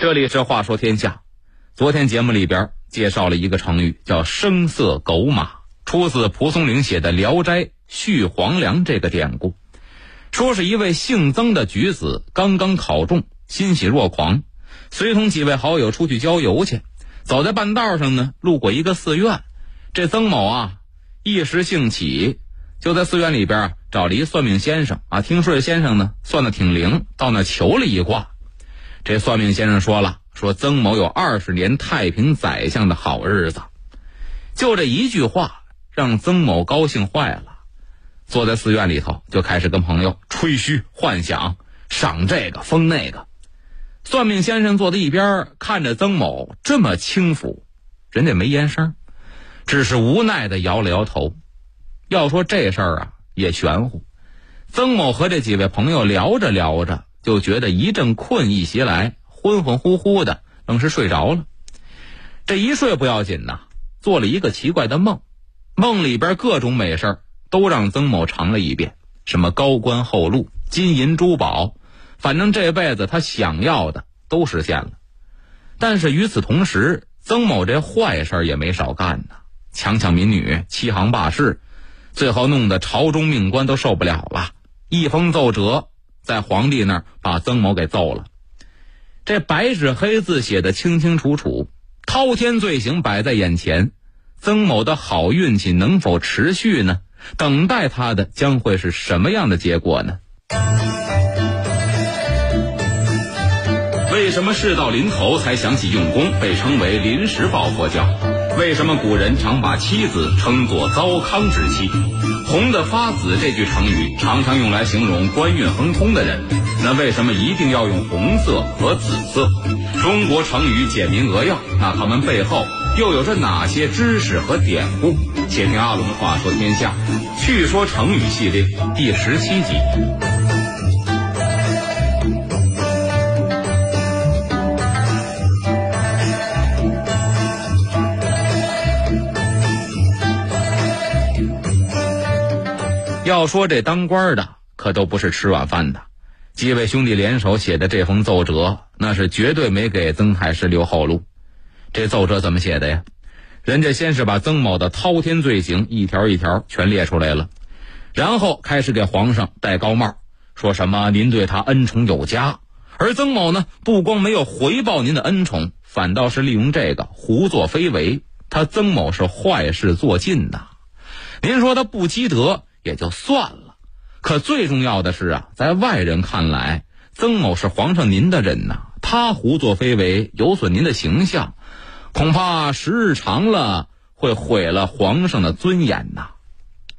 这里是话说天下。昨天节目里边介绍了一个成语，叫“声色狗马”，出自蒲松龄写的《聊斋续黄粱》这个典故。说是一位姓曾的举子刚刚考中，欣喜若狂，随同几位好友出去郊游去。走在半道上呢，路过一个寺院，这曾某啊一时兴起，就在寺院里边找了一算命先生啊。听说这先生呢算的挺灵，到那求了一卦。这算命先生说了，说曾某有二十年太平宰相的好日子，就这一句话让曾某高兴坏了。坐在寺院里头，就开始跟朋友吹嘘、幻想、赏这个封那个。算命先生坐在一边看着曾某这么轻浮，人家没言声，只是无奈的摇了摇头。要说这事儿啊，也玄乎。曾某和这几位朋友聊着聊着。就觉得一阵困意袭来，昏昏乎乎的，愣是睡着了。这一睡不要紧呐，做了一个奇怪的梦，梦里边各种美事都让曾某尝了一遍，什么高官厚禄、金银珠宝，反正这辈子他想要的都实现了。但是与此同时，曾某这坏事也没少干呐，强抢民女、欺行霸市，最后弄得朝中命官都受不了了，一封奏折。在皇帝那儿把曾某给揍了，这白纸黑字写的清清楚楚，滔天罪行摆在眼前，曾某的好运气能否持续呢？等待他的将会是什么样的结果呢？为什么事到临头才想起用功，被称为临时抱佛脚？为什么古人常把妻子称作糟糠之妻？红的发紫这句成语常常用来形容官运亨通的人，那为什么一定要用红色和紫色？中国成语简明扼要，那它们背后又有着哪些知识和典故？且听阿龙话说天下，趣说成语系列第十七集。要说这当官的可都不是吃软饭的，几位兄弟联手写的这封奏折，那是绝对没给曾太师留后路。这奏折怎么写的呀？人家先是把曾某的滔天罪行一条一条全列出来了，然后开始给皇上戴高帽，说什么您对他恩宠有加，而曾某呢，不光没有回报您的恩宠，反倒是利用这个胡作非为。他曾某是坏事做尽呐，您说他不积德。也就算了，可最重要的是啊，在外人看来，曾某是皇上您的人呐，他胡作非为，有损您的形象，恐怕时日长了会毁了皇上的尊严呐。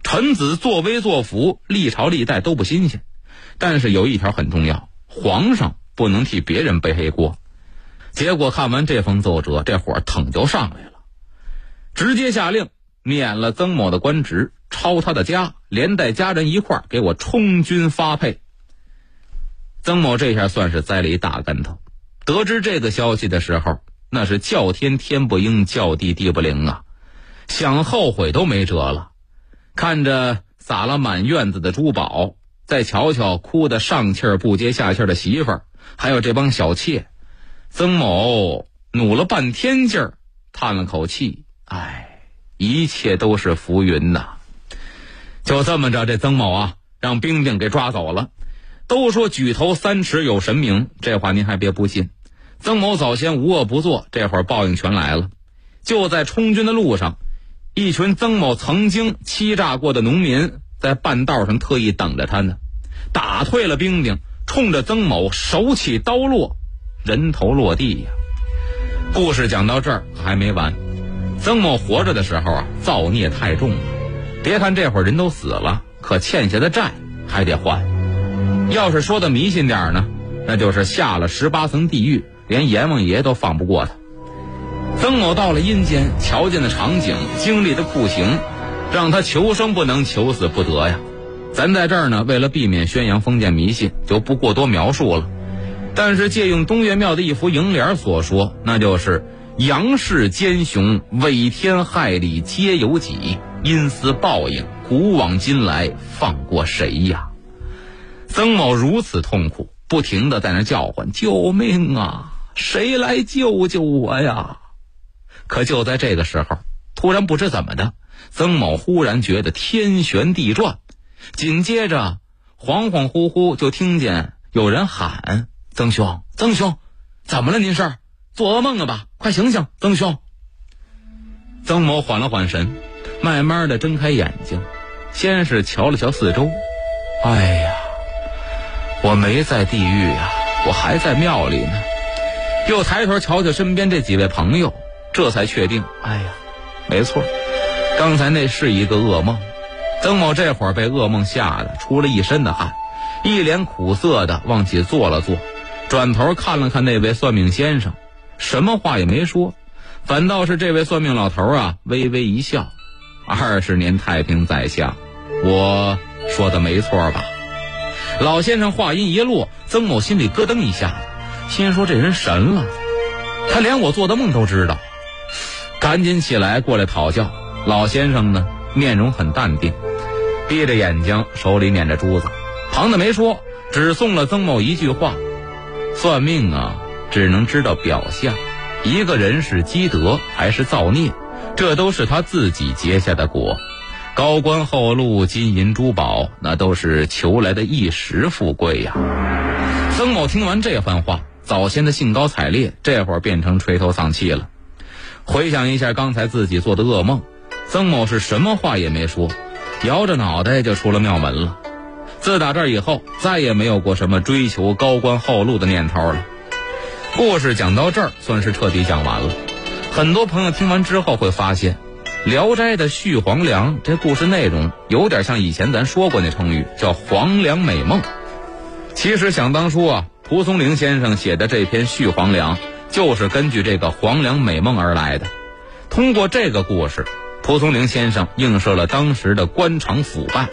臣子作威作福，历朝历代都不新鲜，但是有一条很重要，皇上不能替别人背黑锅。结果看完这封奏折，这火腾就上来了，直接下令免了曾某的官职。抄他的家，连带家人一块儿给我充军发配。曾某这下算是栽了一大跟头。得知这个消息的时候，那是叫天天不应，叫地地不灵啊！想后悔都没辙了。看着撒了满院子的珠宝，再瞧瞧哭得上气儿不接下气儿的媳妇儿，还有这帮小妾，曾某努了半天劲儿，叹了口气：“唉，一切都是浮云呐。”就这么着，这曾某啊，让兵丁给抓走了。都说举头三尺有神明，这话您还别不信。曾某早先无恶不作，这会儿报应全来了。就在充军的路上，一群曾某曾经欺诈过的农民，在半道上特意等着他呢，打退了兵丁，冲着曾某手起刀落，人头落地呀。故事讲到这儿还没完，曾某活着的时候啊，造孽太重。别看这会儿人都死了，可欠下的债还得还。要是说的迷信点呢，那就是下了十八层地狱，连阎王爷都放不过他。曾某到了阴间，瞧见的场景，经历的酷刑，让他求生不能，求死不得呀。咱在这儿呢，为了避免宣扬封建迷信，就不过多描述了。但是借用东岳庙的一幅楹联所说，那就是“阳世奸雄，违天害理，皆有己。”因私报应，古往今来放过谁呀？曾某如此痛苦，不停的在那叫唤：“救命啊！谁来救救我呀？可就在这个时候，突然不知怎么的，曾某忽然觉得天旋地转，紧接着恍恍惚惚就听见有人喊：“曾兄，曾兄，怎么了？您是做噩梦了吧？快醒醒，曾兄！”曾某缓了缓神，慢慢的睁开眼睛，先是瞧了瞧四周，哎呀，我没在地狱呀，我还在庙里呢。又抬头瞧瞧身边这几位朋友，这才确定，哎呀，没错，刚才那是一个噩梦。曾某这会儿被噩梦吓得出了一身的汗，一脸苦涩的往起坐了坐，转头看了看那位算命先生，什么话也没说。反倒是这位算命老头啊，微微一笑：“二十年太平宰相，我说的没错吧？”老先生话音一落，曾某心里咯噔一下，心说这人神了，他连我做的梦都知道，赶紧起来过来讨教。老先生呢，面容很淡定，闭着眼睛，手里捻着珠子，旁的没说，只送了曾某一句话：“算命啊，只能知道表象。”一个人是积德还是造孽，这都是他自己结下的果。高官厚禄、金银珠宝，那都是求来的一时富贵呀。曾某听完这番话，早先的兴高采烈，这会儿变成垂头丧气了。回想一下刚才自己做的噩梦，曾某是什么话也没说，摇着脑袋就出了庙门了。自打这以后，再也没有过什么追求高官厚禄的念头了。故事讲到这儿，算是彻底讲完了。很多朋友听完之后会发现，《聊斋》的续黄粱这故事内容有点像以前咱说过那成语，叫“黄粱美梦”。其实想当初啊，蒲松龄先生写的这篇续黄粱，就是根据这个“黄粱美梦”而来的。通过这个故事，蒲松龄先生映射了当时的官场腐败，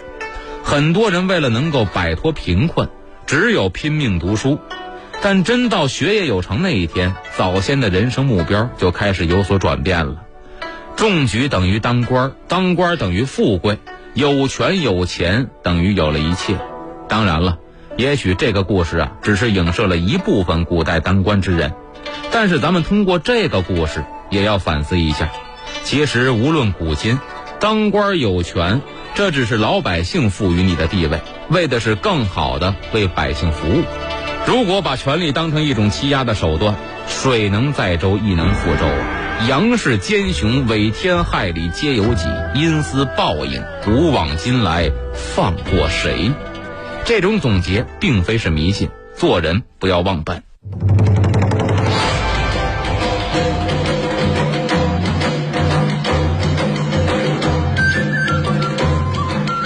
很多人为了能够摆脱贫困，只有拼命读书。但真到学业有成那一天，早先的人生目标就开始有所转变了。中举等于当官，当官等于富贵，有权有钱等于有了一切。当然了，也许这个故事啊，只是影射了一部分古代当官之人。但是咱们通过这个故事，也要反思一下：其实无论古今，当官有权，这只是老百姓赋予你的地位，为的是更好的为百姓服务。如果把权力当成一种欺压的手段，水能载舟，亦能覆舟啊！杨氏奸雄，伪天害理，皆有己，因私报应，古往今来，放过谁？这种总结并非是迷信，做人不要忘本。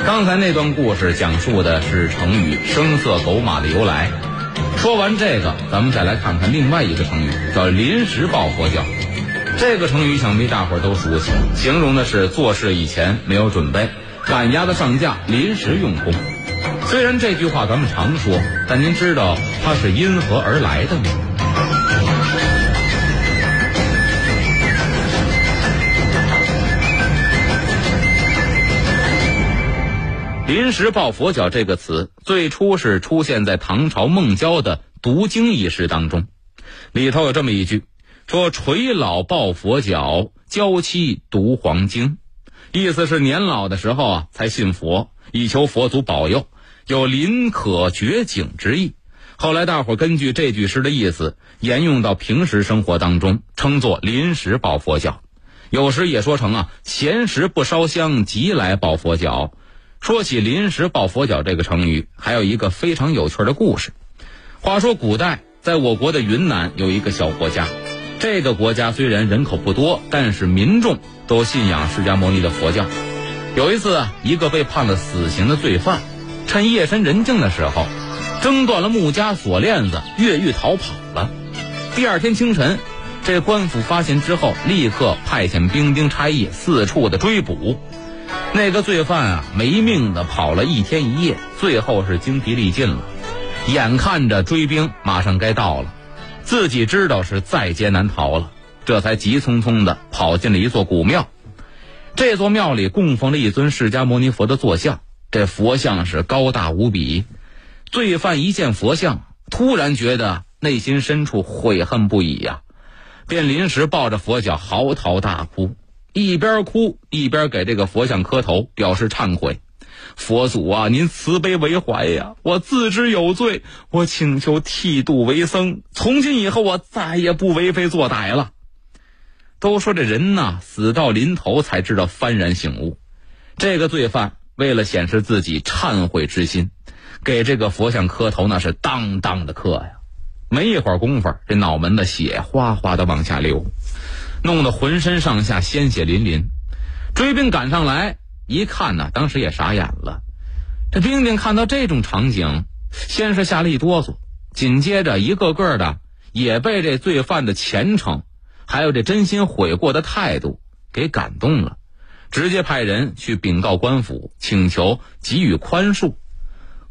刚才那段故事讲述的是成语“声色狗马”的由来。说完这个，咱们再来看看另外一个成语，叫“临时抱佛脚”。这个成语想必大伙儿都熟悉，形容的是做事以前没有准备，赶鸭子上架，临时用功。虽然这句话咱们常说，但您知道它是因何而来的吗？临时抱佛脚这个词，最初是出现在唐朝孟郊的读经仪式当中，里头有这么一句，说“垂老抱佛脚，娇妻读黄经”，意思是年老的时候啊才信佛，以求佛祖保佑，有临可绝景之意。后来大伙根据这句诗的意思沿用到平时生活当中，称作临时抱佛脚。有时也说成啊闲时不烧香，急来抱佛脚。说起“临时抱佛脚”这个成语，还有一个非常有趣的故事。话说古代，在我国的云南有一个小国家，这个国家虽然人口不多，但是民众都信仰释迦牟尼的佛教。有一次啊，一个被判了死刑的罪犯，趁夜深人静的时候，挣断了木枷锁链子，越狱逃跑了。第二天清晨，这官府发现之后，立刻派遣兵丁差役四处的追捕。那个罪犯啊，没命的跑了一天一夜，最后是精疲力尽了。眼看着追兵马上该到了，自己知道是在劫难逃了，这才急匆匆的跑进了一座古庙。这座庙里供奉了一尊释迦牟尼佛的坐像，这佛像是高大无比。罪犯一见佛像，突然觉得内心深处悔恨不已呀，便临时抱着佛脚嚎啕大哭，一边哭一边给这个佛像磕头，表示忏悔。佛祖啊，您慈悲为怀呀！我自知有罪，我请求剃度为僧，从今以后我再也不为非作歹了。都说这人呐，死到临头才知道幡然醒悟。这个罪犯为了显示自己忏悔之心，给这个佛像磕头，那是当当的磕呀。没一会儿功夫，这脑门的血哗哗的往下流，弄得浑身上下鲜血淋淋。追兵赶上来。一看呢，当时也傻眼了。这兵丁看到这种场景，先是吓了一哆嗦，紧接着一个个的也被这罪犯的虔诚，还有这真心悔过的态度给感动了，直接派人去禀告官府，请求给予宽恕。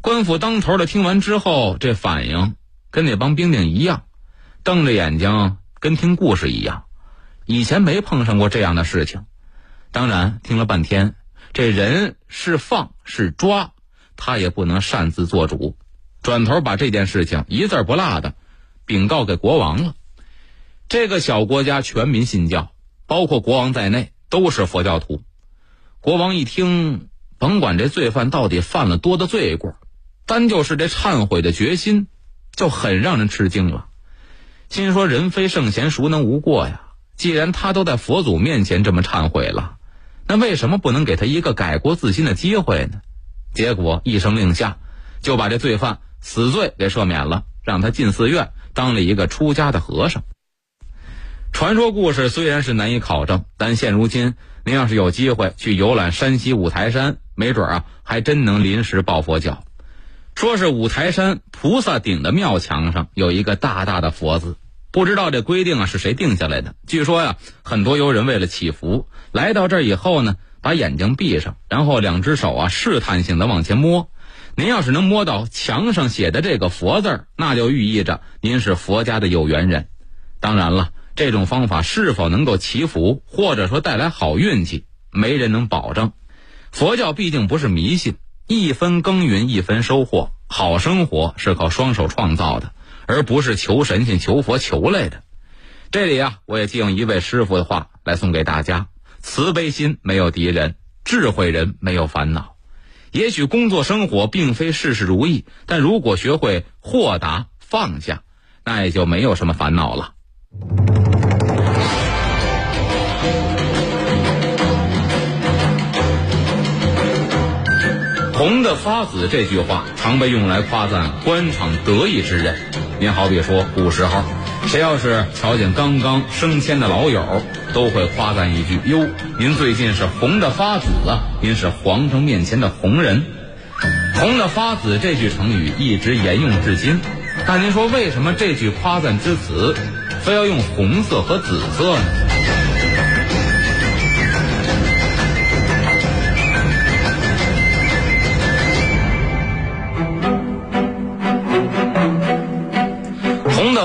官府当头的听完之后，这反应跟那帮兵丁一样，瞪着眼睛跟听故事一样，以前没碰上过这样的事情。当然，听了半天。这人是放是抓，他也不能擅自做主，转头把这件事情一字不落的禀告给国王了。这个小国家全民信教，包括国王在内都是佛教徒。国王一听，甭管这罪犯到底犯了多大罪过，单就是这忏悔的决心，就很让人吃惊了。心说人非圣贤，孰能无过呀？既然他都在佛祖面前这么忏悔了。那为什么不能给他一个改过自新的机会呢？结果一声令下，就把这罪犯死罪给赦免了，让他进寺院当了一个出家的和尚。传说故事虽然是难以考证，但现如今您要是有机会去游览山西五台山，没准啊还真能临时抱佛脚。说是五台山菩萨顶的庙墙上有一个大大的佛字。不知道这规定啊是谁定下来的？据说呀，很多游人为了祈福，来到这儿以后呢，把眼睛闭上，然后两只手啊试探性的往前摸。您要是能摸到墙上写的这个佛字儿，那就寓意着您是佛家的有缘人。当然了，这种方法是否能够祈福，或者说带来好运气，没人能保证。佛教毕竟不是迷信，一分耕耘一分收获，好生活是靠双手创造的。而不是求神仙、求佛求来的。这里啊，我也借用一位师傅的话来送给大家：慈悲心没有敌人，智慧人没有烦恼。也许工作生活并非事事如意，但如果学会豁达放下，那也就没有什么烦恼了。红的发紫这句话常被用来夸赞官场得意之人。您好比说，古时候，谁要是瞧见刚刚升迁的老友，都会夸赞一句：“哟，您最近是红的发紫了！您是皇上面前的红人。”红的发紫这句成语一直沿用至今。但您说，为什么这句夸赞之词，非要用红色和紫色呢？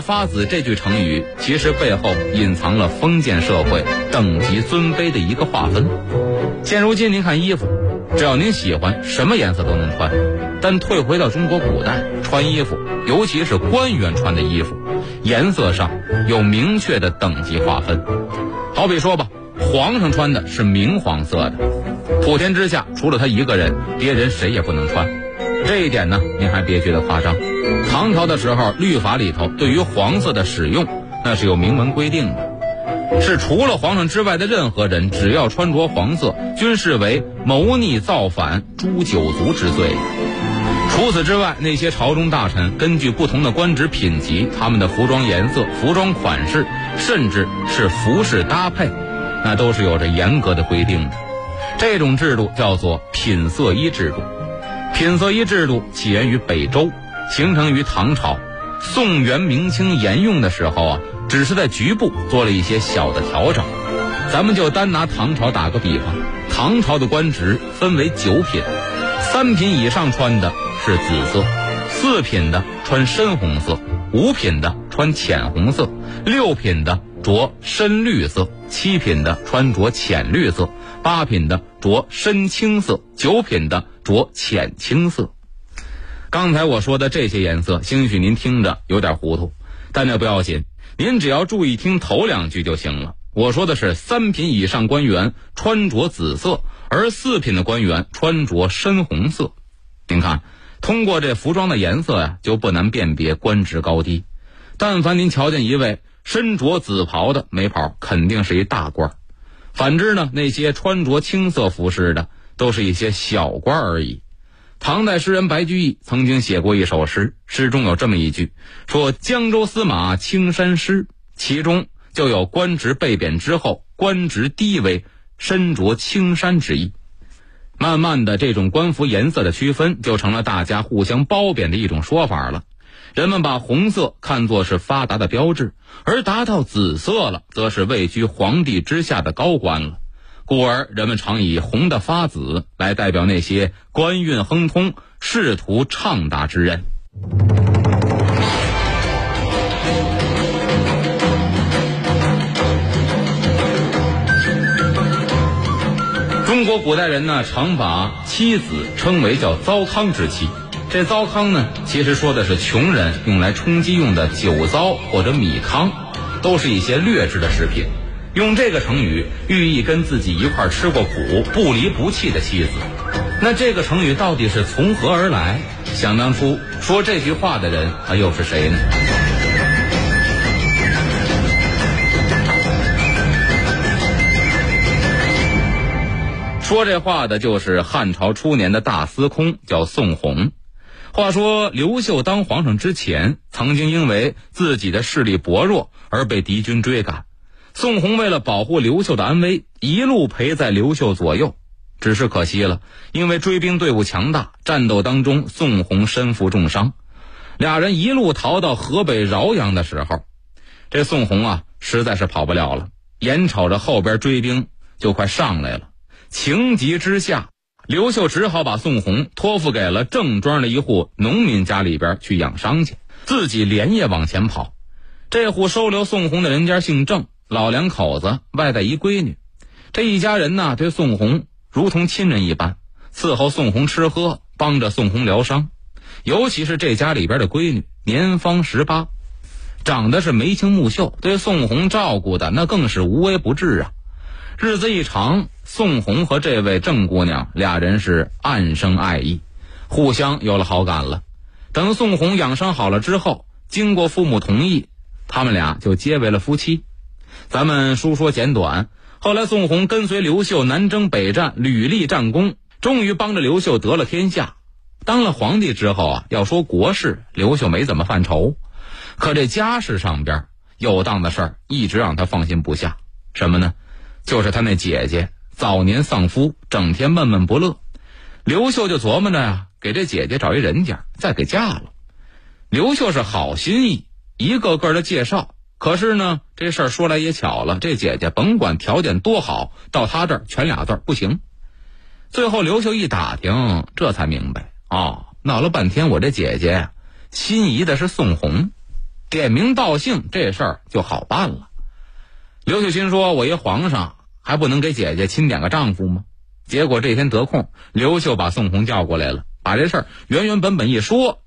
发子这句成语，其实背后隐藏了封建社会等级尊卑的一个划分。现如今，您看衣服，只要您喜欢，什么颜色都能穿。但退回到中国古代，穿衣服，尤其是官员穿的衣服，颜色上有明确的等级划分。好比说吧，皇上穿的是明黄色的，普天之下除了他一个人，别人谁也不能穿。这一点呢，您还别觉得夸张。唐朝的时候，律法里头对于黄色的使用，那是有明文规定的，是除了皇上之外的任何人，只要穿着黄色，均视为谋逆造反、诛九族之罪。除此之外，那些朝中大臣根据不同的官职品级，他们的服装颜色、服装款式，甚至是服饰搭配，那都是有着严格的规定的。这种制度叫做品色衣制度。品色衣制度起源于北周。形成于唐朝，宋元明清沿用的时候啊，只是在局部做了一些小的调整。咱们就单拿唐朝打个比方，唐朝的官职分为九品，三品以上穿的是紫色，四品的穿深红色，五品的穿浅红色，六品的着深绿色，七品的穿着浅绿色，八品的着深青色，九品的着浅青色。刚才我说的这些颜色，兴许您听着有点糊涂，但这不要紧，您只要注意听头两句就行了。我说的是三品以上官员穿着紫色，而四品的官员穿着深红色。您看，通过这服装的颜色呀，就不难辨别官职高低。但凡您瞧见一位身着紫袍的没跑，肯定是一大官；反之呢，那些穿着青色服饰的，都是一些小官而已。唐代诗人白居易曾经写过一首诗，诗中有这么一句：“说江州司马青衫湿”，其中。就有官职被贬之后，官职低微，身着青衫之意。慢慢的，这种官服颜色的区分就成了大家互相褒贬的一种说法了。人们把红色看作是发达的标志，而达到紫色了，则是位居皇帝之下的高官了。故而，人们常以红的发紫来代表那些官运亨通、仕途畅达之人。中国古代人呢，常把妻子称为叫糟糠之妻。这糟糠呢，其实说的是穷人用来充饥用的酒糟或者米糠，都是一些劣质的食品。用这个成语寓意跟自己一块吃过苦、不离不弃的妻子。那这个成语到底是从何而来？想当初说这句话的人啊，又是谁呢？说这话的就是汉朝初年的大司空，叫宋弘。话说刘秀当皇上之前，曾经因为自己的势力薄弱而被敌军追赶。宋弘为了保护刘秀的安危，一路陪在刘秀左右。只是可惜了，因为追兵队伍强大，战斗当中宋弘身负重伤。俩人一路逃到河北饶阳的时候，这宋弘啊实在是跑不了了，眼瞅着后边追兵就快上来了。情急之下，刘秀只好把宋弘托付给了郑庄的一户农民家里边去养伤去，自己连夜往前跑。这户收留宋弘的人家姓郑，老两口子外带一闺女。这一家人呢，对宋红如同亲人一般，伺候宋红吃喝，帮着宋红疗伤。尤其是这家里边的闺女，年方十八，长得是眉清目秀，对宋红照顾的那更是无微不至啊。日子一长，宋红和这位郑姑娘俩人是暗生爱意，互相有了好感了。等宋红养伤好了之后，经过父母同意，他们俩就结为了夫妻。咱们书说简短。后来宋红跟随刘秀南征北战，屡立战功，终于帮着刘秀得了天下。当了皇帝之后啊，要说国事，刘秀没怎么犯愁，可这家事上边有当的事儿，一直让他放心不下。什么呢？就是他那姐姐早年丧夫，整天闷闷不乐。刘秀就琢磨着呀，给这姐姐找一人家，再给嫁了。刘秀是好心意，一个个的介绍。可是呢，这事儿说来也巧了，这姐姐甭管条件多好，到他这儿全俩字儿不行。最后刘秀一打听，这才明白哦，闹了半天，我这姐姐心仪的是宋红，点名道姓，这事儿就好办了。刘秀心说：“我一皇上。”还不能给姐姐钦点个丈夫吗？结果这天得空，刘秀把宋红叫过来了，把这事儿原原本本一说。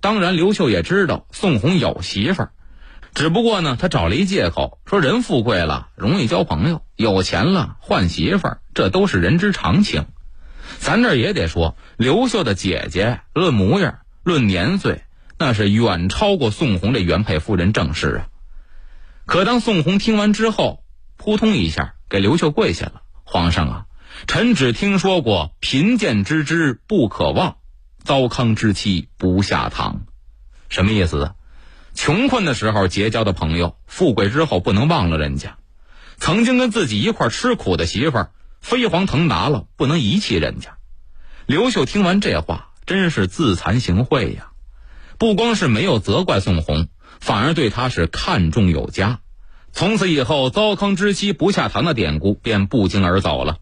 当然，刘秀也知道宋红有媳妇儿，只不过呢，他找了一借口，说人富贵了容易交朋友，有钱了换媳妇儿，这都是人之常情。咱这也得说，刘秀的姐姐论模样、论年岁，那是远超过宋红这原配夫人郑氏啊。可当宋红听完之后，扑通一下。给刘秀跪下了，皇上啊，臣只听说过贫贱之知不可忘，糟糠之妻不下堂，什么意思？穷困的时候结交的朋友，富贵之后不能忘了人家。曾经跟自己一块吃苦的媳妇儿，飞黄腾达了，不能遗弃人家。刘秀听完这话，真是自惭形秽呀！不光是没有责怪宋弘，反而对他是看重有加。从此以后，糟糠之妻不下堂的典故便不胫而走了。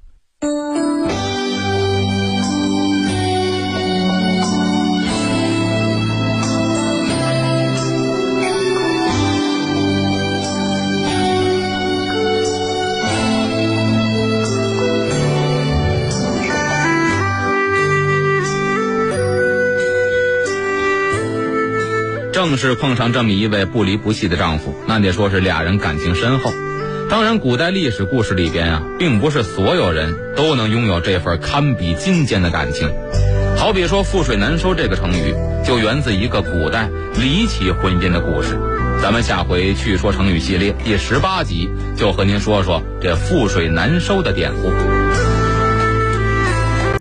正是碰上这么一位不离不弃的丈夫，那得说是俩人感情深厚。当然，古代历史故事里边啊，并不是所有人都能拥有这份堪比金坚的感情。好比说“覆水难收”这个成语，就源自一个古代离奇婚姻的故事。咱们下回去说成语系列第十八集，就和您说说这覆水难收的典故。